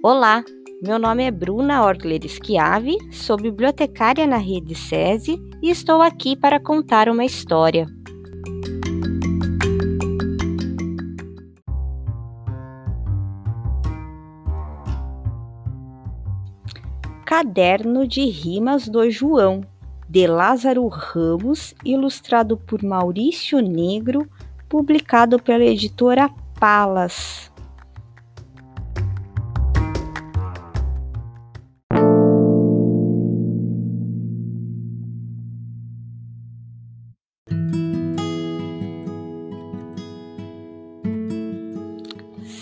Olá, meu nome é Bruna Orgler Schiavi, sou bibliotecária na rede SESI e estou aqui para contar uma história. Caderno de Rimas do João, de Lázaro Ramos, ilustrado por Maurício Negro, publicado pela editora Palas.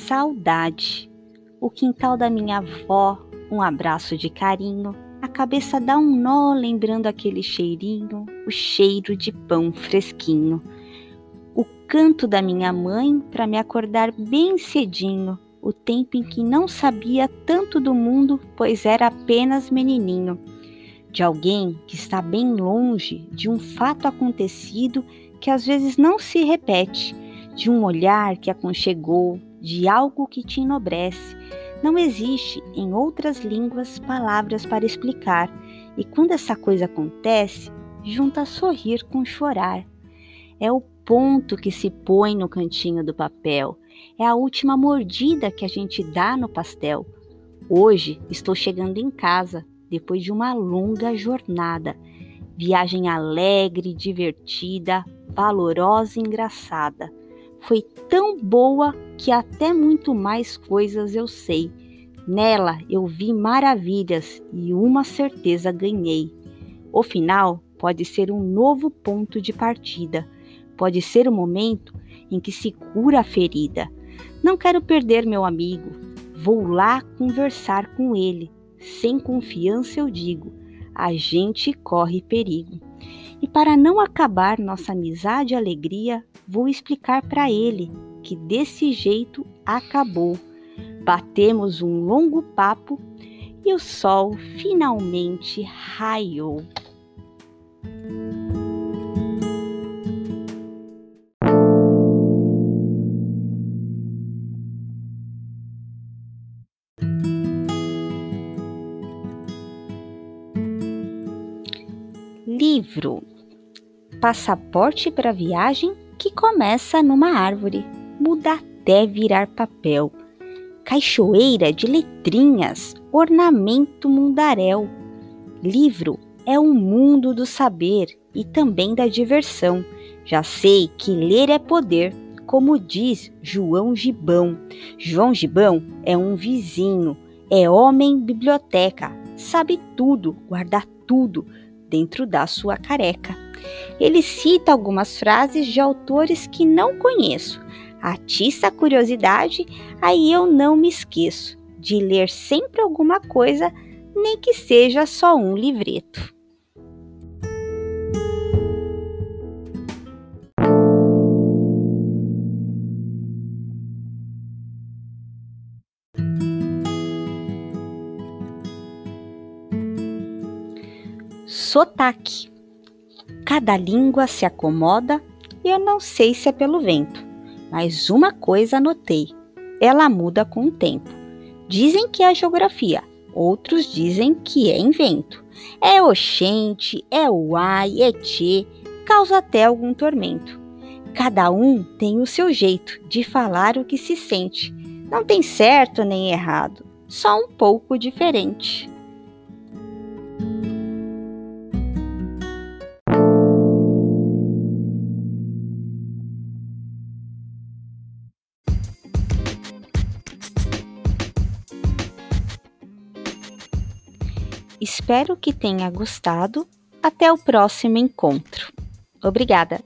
Saudade. O quintal da minha avó, um abraço de carinho, a cabeça dá um nó lembrando aquele cheirinho, o cheiro de pão fresquinho. O canto da minha mãe para me acordar bem cedinho, o tempo em que não sabia tanto do mundo, pois era apenas menininho. De alguém que está bem longe, de um fato acontecido que às vezes não se repete, de um olhar que aconchegou, de algo que te enobrece não existe em outras línguas palavras para explicar, e quando essa coisa acontece, junta sorrir com chorar. É o ponto que se põe no cantinho do papel, é a última mordida que a gente dá no pastel. Hoje estou chegando em casa, depois de uma longa jornada. Viagem alegre, divertida, valorosa e engraçada. Foi tão boa que até muito mais coisas eu sei. Nela eu vi maravilhas e uma certeza ganhei. O final pode ser um novo ponto de partida, pode ser o momento em que se cura a ferida. Não quero perder meu amigo, vou lá conversar com ele. Sem confiança eu digo: a gente corre perigo. E para não acabar nossa amizade e alegria, vou explicar para ele que desse jeito acabou. Batemos um longo papo e o sol finalmente raiou. Livro Passaporte para viagem que começa numa árvore, muda até virar papel. Caixoeira de letrinhas, ornamento mundaréu. Livro é o mundo do saber e também da diversão. Já sei que ler é poder, como diz João Gibão. João Gibão é um vizinho, é homem biblioteca, sabe tudo, guarda tudo dentro da sua careca. Ele cita algumas frases de autores que não conheço. Atiça a curiosidade, aí eu não me esqueço de ler sempre alguma coisa, nem que seja só um livreto. Sotaque Cada língua se acomoda e eu não sei se é pelo vento, mas uma coisa notei: ela muda com o tempo. Dizem que é geografia, outros dizem que é invento. É oxente, é uai, é tchê, causa até algum tormento. Cada um tem o seu jeito de falar o que se sente. Não tem certo nem errado, só um pouco diferente. Espero que tenha gostado. Até o próximo encontro. Obrigada!